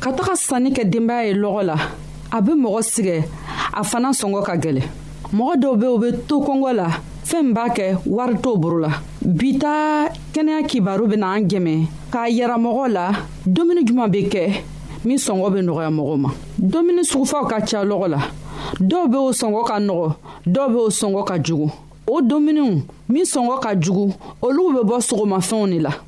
ka taga sanni kɛ denbaya ye lɔgɔ la a bɛ mɔgɔ sigɛ a fana sɔngɔ ka gɛlɛn mɔgɔ dɔw bɛ u bɛ to kɔngɔ la fɛn b'a kɛ wari t'o boro la bi ta kɛnɛya kibaru bɛ n'an dɛmɛ k'a yɛrɛ mɔgɔ la dumuni juma bɛ kɛ min sɔngɔ bɛ nɔgɔya mɔgɔ ma dumuni sugufaw ka ca lɔgɔ la dɔw bɛ o sɔngɔ ka nɔgɔ dɔw bɛ o sɔngɔ ka jugu o dumuniw min sɔngɔ ka jugu olu bɛ bɔ sogomafɛnw de la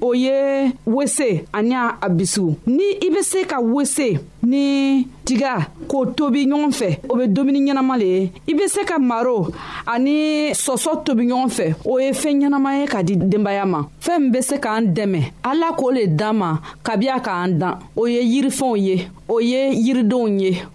o ye wese ani a bisu ni i bɛ se ka wese ni tiga k'o tobi ɲɔgɔn fɛ o bɛ dumuni ɲɛnama le ye i bɛ se ka maro ani sɔsɔ tobi ɲɔgɔn fɛ o ye fɛn ɲɛnama ye ka di denbaya ma fɛn min bɛ se k'an dɛmɛ ala k'o le d'an ma kabi a k'an dan o ye yirifɛnw ye o ye yiridenw ye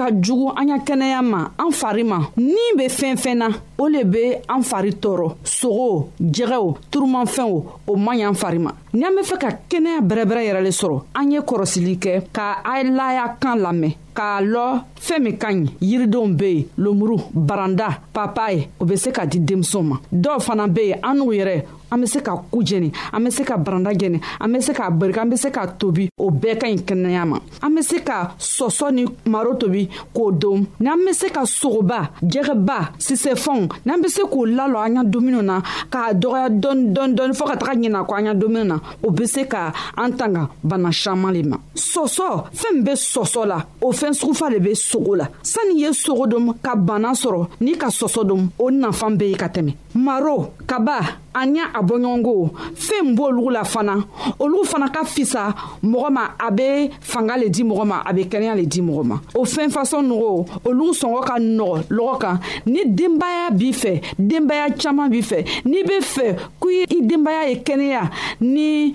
ka jugu an ka kɛnɛya ma an fari ma ni bɛ fɛn fɛn na o le bɛ an fari tɔɔrɔ sogo jɛgɛw turumafɛnw o man ɲi an fari ma n'an bɛ fɛ ka kɛnɛya bɛrɛbɛrɛ yɛrɛ le sɔrɔ an ye kɔrɔsili kɛ ka ayilaya kan lamɛn k'a lɔ fɛn min ka ɲi yiridenw bɛ yen lomuru baranda papaye o bɛ se ka di denmisɛnw ma dɔw fana bɛ yen an n'u yɛrɛ an be se ka ku jɛni an be se ka baranda jɛni an be se k'a barika an be se k'a tobi o bɛɛ ka ɲi kɛnɛya ma an be se ka sɔsɔ ni maro tobi k'o don n'an be se ka sogoba jɛgɛba sisɛfɛnw n'an be se k'o lalɔ an ya dumuniw na k'a dɔgɔya dɔɔni dɔɔni dɔɔni fɔɔ ka taga ɲina ko an ya dumuniw na o be se ka an tanga bana saman le ma sɔsɔ fɛɛn be sɔsɔ la o fɛɛn sugufa le be sogo la sanni ye sogo dom ka bana sɔrɔ n'i ka sɔsɔ dom o nafan be ye ka tɛmɛ maro kaba ani a bɔɲɔgɔnko fɛn min b'olu la fana olu fana ka fisa mɔgɔ ma a bɛ fanga le di mɔgɔ ma a bɛ kɛnɛya le di mɔgɔ ma o fɛn fasɔn nɔgɔ olu sɔngɔ ka nɔgɔ lɔgɔ kan ni denbaya b'i fɛ denbaya caman b'i fɛ n'i bɛ fɛ ko i denbaya ye kɛnɛya ni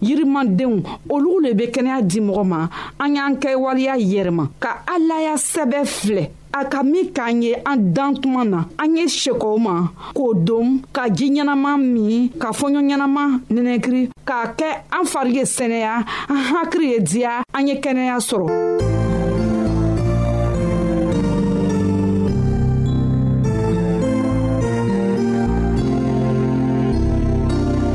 yirimandenw olu le bɛ kɛnɛya di mɔgɔ ma an y'an kɛ waleya yɛrɛma ka alaya sɛbɛ filɛ a ka min k'an ye an dan tuma na an ye sekɔw ma k'o don ka ji ɲɛnama min ka fɔɲɔ ɲɛnama nɛnɛkiri k'a kɛ an fari ye sɛnɛya an hakili ye diya an ye kɛnɛya sɔrɔ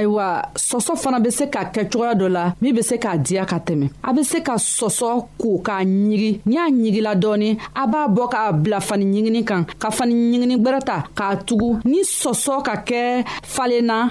ayiwa sɔsɔ fana bɛ se ka kɛ cogoya dɔ la min bɛ se k'a diya ka tɛmɛ a bɛ se ka sɔsɔ ko k'a ɲigi n'i y'a ɲigila dɔɔnin a b'a bɔ k'a bila fani ɲigini kan ka fani ɲigini gbɛrɛ ta k'a tugu ni sɔsɔ ka kɛ falen na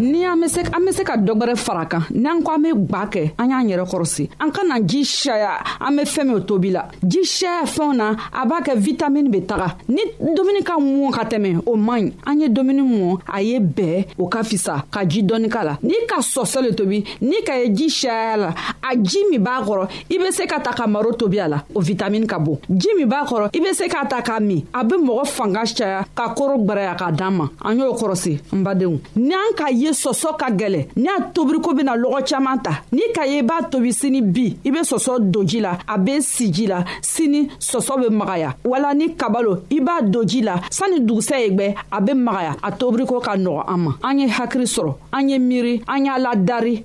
ni an bɛ se an bɛ se ka dɔ wɛrɛ fara kan n'an ko an bɛ gwa kɛ an y'an yɛrɛ kɔrɔsi an ka na ji saya an bɛ fɛn min tobi la ji saya fɛnw na a b'a kɛ vitamini bɛ taga ni dumuni ka mɔn ka tɛmɛ o man ɲi an ye dumuni mɔn a ye bɛɛ o ka fisa ka ji dɔɔni k'a la n'i ka sɔsɔ le tobi n'i ka ye ji saya la a ji min b'a kɔrɔ i be se ka ta ka maro tobi a la o vitamini ka bon ji min b'a kɔrɔ i be se k'a ta k'a min a be mɔgɔ fanga caya ka koro gwaraya k'a dan ma an y'o kɔrɔsi n badenw ni an k'a ye sɔsɔ ka gwɛlɛ ni a tobiriko bena lɔgɔ caaman ta ni ka ye i b'a tobi sini bi i be sɔsɔ don ji la a be si ji la sini sɔsɔ be magaya wala ni kabalo i b'a don ji la sanni dugusɛ ye gwɛ a be magaya a tobiriko ka nɔgɔ an ma an ye hakiri sɔrɔ an ye miiri an y'a ladari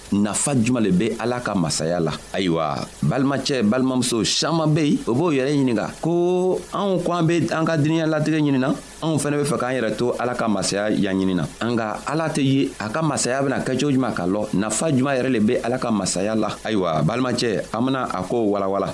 nafa juman le be ala ka masaya la ayiwa balimacɛ balimamuso saman be yen o b'o yɛrɛ ɲininga ko anw ko an be an ka diniɲa latigɛ ɲinina anw fɛnɛ be fɛ k'an yɛrɛ to ala ka masaya yaɲinina an ka ala tɛ ye a ka masaya bena kɛ cogo juman ka lɔ nafa juman yɛrɛ le be ala ka masaya la ayiwa balimacɛ an bena a ko walawala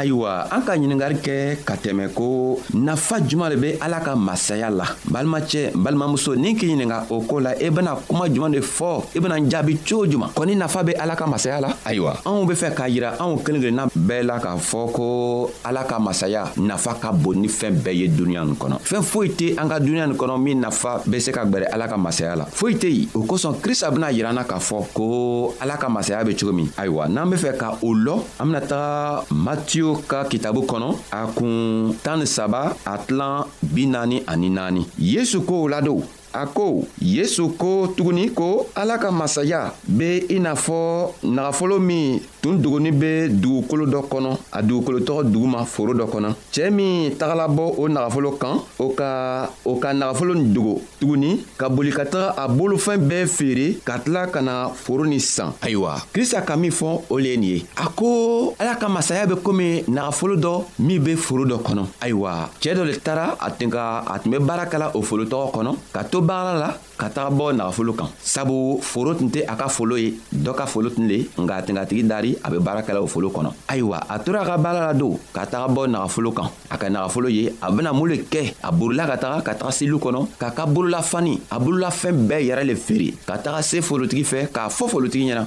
ayiwa an ka ɲiningari kɛ ka tɛmɛ ko nafa juman le be ala ka masaya la balimacɛ balimamuso ni k'i ɲininga o ko la i e bena kuma juman de fɔ i e bena jaabi cogo juman kɔni nafa be ala ka masaya la ayiwa anw be fɛ k'a yira anw kelen kelenna bɛɛ la k'a fɔ ko ala ka masaya nafa ka bon ni fɛɛn bɛɛ ye duniɲa nin kɔnɔ fɛɛn foyi tɛ an ka duniɲa nin kɔnɔ min nafa be se ka gwɛrɛ ala ka masaya la foyi tɛ yen o kosɔn krista bɛna yira na k'a fɔ ko ala ka masaya bɛ cogo min ayiwa n'an bɛ fɛ ka o lɔ an bɛna taga matiyo ka kitabu kɔnɔ a kun tan ni saba a tilan bi naani ani naani yesu kow ladon a ko yesu ko tuguni ko ala ka masaya be i n'a fɔ nagafolo min tun dogoni bɛ dugukolo dɔ kɔnɔ a dugukolo tɔgɔ duguma foro dɔ kɔnɔ cɛɛ min tagala bɔ o nagafolo kan o ka o ka nagafolo nin dogo tuguni ka boli ka taga a bolofɛn bɛɛ feere ka tila ka na foro ni san ayiwa krista ka min fɔ o le ye nin ye a ko ala ka masaya bɛ komi nagafolo dɔ min bɛ foro dɔ kɔnɔ ayiwa cɛɛ dɔ le tara a tun ka a tun bɛ baara kala o foro tɔgɔ kɔnɔ ka to baara la ka taga bɔ nagafolo kan sabu foro tun tɛ a ka folo ye dɔ ka folo tun le nka a tɛngatigi dari a bɛ baara kɛla o folo kɔnɔ ayiwa a tora a ka baara la don ka taga bɔ nagafolo kan a ka nagafolo ye a bɛna mun le kɛ a borila ka taga ka taga selilu kɔnɔ k'a ka bololafani a bololafɛn bɛɛ yɛrɛ le feere ka taga se forotigi fɛ k'a fɔ forotigi ɲɛna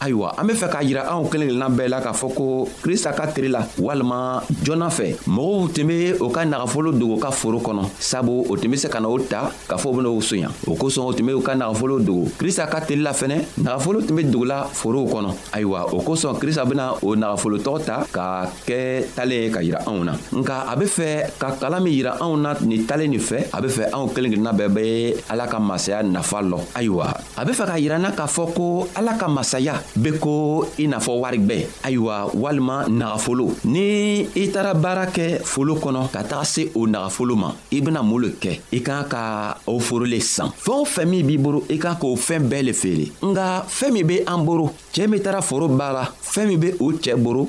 ayiwa an be fɛ k'a yira anw kelen kelenna bɛɛ la k'a fɔ ko krista ka teri la walima joona fɛ mɔgɔw tun be o ka nagafolo dogo ka foro kɔnɔ sabu o tun be se ka na o ta k'a fɔ u bena o soɲa o kosɔn o tun be u ka nagafolo dogo krista ka teri la fɛnɛ nagafolo tun be dogola forow kɔnɔ ayiwa o kosɔn krista bena o nagafolo tɔgɔ ta ka kɛ talen ye ka yira anw na nka a be fɛ ka kala min yira anw na ni talen nin fɛ a be fɛ anw kelen kelenna bɛɛ be ala ka masaya nafa lɔ ayiwa a be fɛ k'a yiranna k'a fɔ ko ala ka masaya be ko i n'a fɔ wari gwɛ ayiwa walima nagafolo ni i taara baara kɛ folo kɔnɔ ka taga se o nagafolo ma i bena mun le kɛ i kan ka o foro le san fɛɛn o fɛn min b'i boro i kan k'o fɛɛn bɛɛ le feere nga fɛɛn min be an boro cɛɛ min taara foro baara fɛɛn min be o cɛɛ boro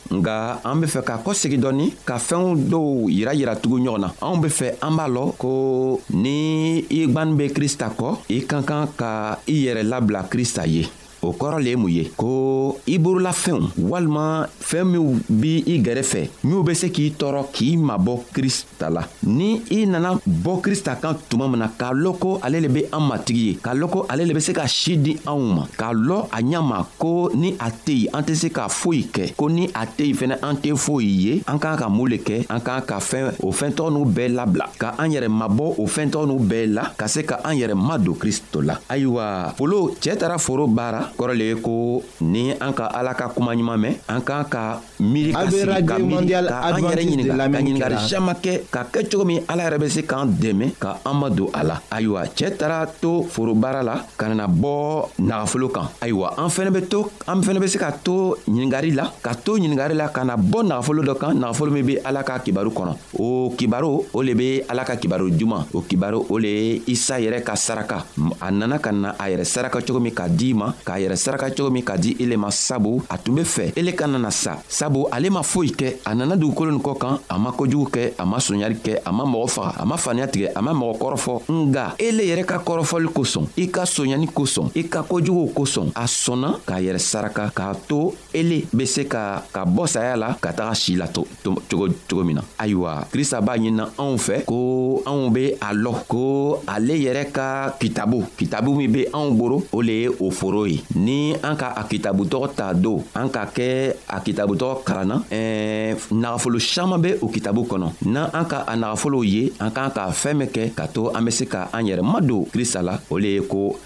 nka an be fɛ ka kɔsegi dɔɔni ka fɛnw dɔw yira yira tugu ɲɔgɔn na anw be fɛ an b'a lɔ ko ni i gwan be krista kɔ i ka kan ka i yɛrɛ labila krista ye o kɔrɔ le ye mun ye ko i borolafɛnw walima fɛɛn minw b' i gɛrɛfɛ minw be se k'i tɔɔrɔ k'i mabɔ krist ta la ni i nana bɔ krista kan tuma min na k'a lɔn ko ale le be an matigi ye k'a lɔn ko ale le be se ka si di anw ma k'a lɔn a ɲa ma ko ni a tɛ yen an tɛ se ka foyi kɛ ko ni a tɛ yen fɛnɛ an tɛ foyi ye an k'an ka mun le kɛ an k'an ka fɛn o fɛntɔgɔ n'u bɛɛ labila ka an yɛrɛ mabɔ o fɛntɔgɔ n'u bɛɛ la ka se ka an yɛrɛ madon kristo la ayiwa polo cɛɛ tara foro baara kɔrɔ le ye ko ni an ka ala ka kuma ɲuman mɛn an k'an ka miiri ka sigi ka miiri ka an yɛrɛ ɲininka ka ɲininkali caman kɛ ka kɛ cogo min ala yɛrɛ bɛ se k'an dɛmɛ ka an ma don a la ayiwa cɛɛ taara to forobaara la ka nana bɔ nagafolo kan ayiwa an fɛnɛ bɛ to an fɛnɛ bɛ se ka to ɲininkali la ka to ɲininkali la ka na bɔ nagafolo dɔ kan nagafolo min be ala ka kibaru kɔnɔ o kibaro o le be ala ka kibaro juman o kibaro o le ye isa yɛrɛ ka saraka a nana ka na a yɛrɛ saraka cogo min ka di ma k'a yɛrɛ saraka cogo min ka di ele ma sabu a tun be fɛ ele ka nana sa sabu ale ma foyi kɛ a nana dugukolo nin kɔ kan a ma kojugu kɛ a ma soɲali kɛ a ma mɔgɔ faga a ma faniya tigɛ a ma mɔgɔ kɔrɔfɔ nga ele yɛrɛ ka kɔrɔfɔli kosɔn i ka soɲani kosɔn i ka kojuguw kosɔn a sɔnna k'a yɛrɛ saraka k'a to ele bɛ se ka ka bɔ saya la ka taga si la cogo cogo min na ayiwa krista b'a ɲinina anw fɛ ko anw be a lɔ ko ale yɛrɛ ka kitabu kitabu min be anw boro o le ye o foro ye ni an ka a kitabu tɔgɔ ta don an ka kɛ a kitabu tɔgɔ karanna ɛɛ nagafolo saman be o kitabu kɔnɔ n'an an ka a nagafolow ye an k'an ka fɛɛn min kɛ ka to an be se ka an yɛrɛ madon krista la o le ye ko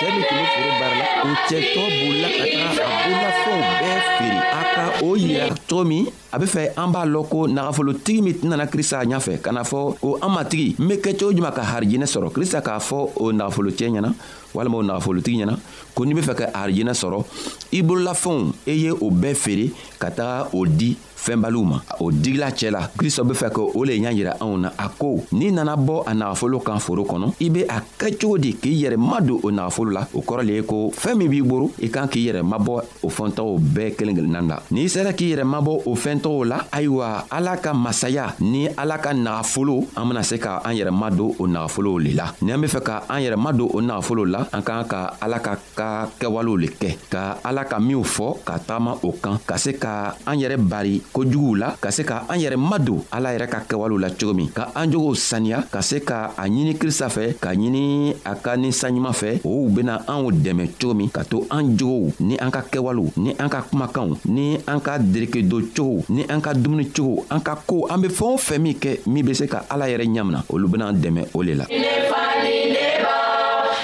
cɛ min tun bɛ foro baara la o cɛtɔ bolila ka taga a bololafɛnw bɛɛ feere a ka o yira cogo min a bɛ fɛ an b'a lɔn ko nagafolotigi min tɛnana krista ɲafɛ ka na fɔ o an matigi n bɛ kɛ cogo juma ka harijinɛ sɔrɔ krista k'a fɔ o nagafolocɛ ɲɛna walima o nagafolotigi ɲɛna ko n'i bɛ fɛ ka harijinɛ sɔrɔ i bololafɛnw e ye o bɛɛ feere ka taga o di fɛnbaliw ma o digila cɛ la kristɔ be fɛ ka o le ɲa yira anw na a ko n'i nana bɔ a nagafolo kan foro kɔnɔ i be a kɛ cogo di k'i yɛrɛ madon o nagafolo la o kɔrɔ le ye ko fɛɛn min b'i boro i kan k'i yɛrɛ mabɔ o fɛntɔgɔw bɛɛ kelen kelennan la n'i sera k'i yɛrɛ mabɔ o fɛntɔgɔw la ayiwa ala ka masaya ni ala ka nagafolo an bena se ka an yɛrɛ madon o nagafolow le la ni an be fɛ ka an yɛrɛ madon o nagafolow la an k'an ka ala ka ka kɛwalew le kɛ ka ala ka minw fɔ ka tagama o kan ka se ka an yɛrɛ bari kojuguw la ka se ka an yɛrɛ madon ala yɛrɛ ka kɛwalew la cogo min ka an jogow saniya ka se ka a ɲini krista fɛ ka ɲini a ka ni saɲuman fɛ ow bena anw dɛmɛ cogo min ka to an jogow ni an ka kɛwalew ni an ka kumakanw ni an ka derekedo cogow ni an ka dumuni cogow an ka ko an be fɛɛn o fɛn min kɛ min be se ka ala yɛrɛ ɲamina olu bena dɛmɛ o le la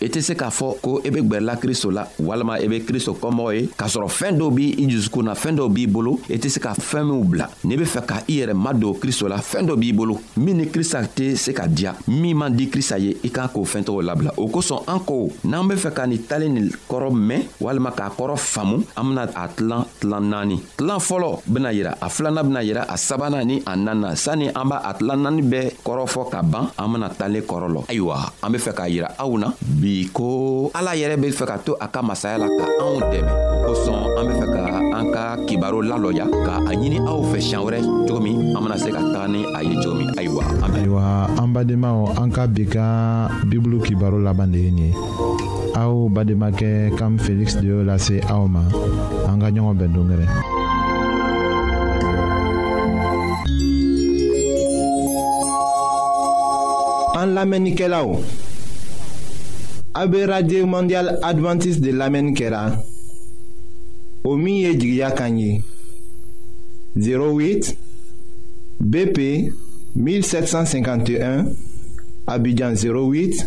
i tɛ se k'a fɔ ko i e be gwɛrɛla kristo la walima i e be kristo kɔmɔgɔ ye k'a sɔrɔ fɛɛn dɔw b' i jusukun na fɛɛn dɔw b'i bolo i e tɛ se ka fɛɛn minw bila n'i be fɛ ka i yɛrɛ madon kristo la fɛɛn dɔ b'i bolo min ni krista tɛ se ka diya min man di krista ye i kan k'o fɛɛn tɔgɔ labila o kosɔn an ko n'an be fɛ ka nin talen nin kɔrɔ mɛn walima k'a kɔrɔ faamu an bena a tilan tlan naani tlan fɔlɔ bena yira a filana bena yira a sabana ni a nana sanni an b'a a tlan naani bɛɛ kɔrɔfɔ ka ban an bena talen kɔrɔ lɔ ayiwa an be fɛ k'a yira aw na bi ko ala yɛrɛ be fɛ ka to a ka masaya la ka anw dɛmɛ o kosɔn an be fɛ ka an ka kibaro lalɔya ka a ɲini aw fɛ siɲan wɛrɛ cogo min an bena se ka taga ni a ye cogo min ayiwa an ayiwa an badenmaw an ka bi ka bibulu kibaro laban de ye nin ye aw bademakɛ kam feliksi de y'o lase aw ma an ka ɲɔgɔn bɛn dongɛrɛ an lamɛnnikɛlaw a be radio mondial advantiste de lamɛnni kɛra o min ye jigiya kan ye 08 BP 1751 Abidjan 08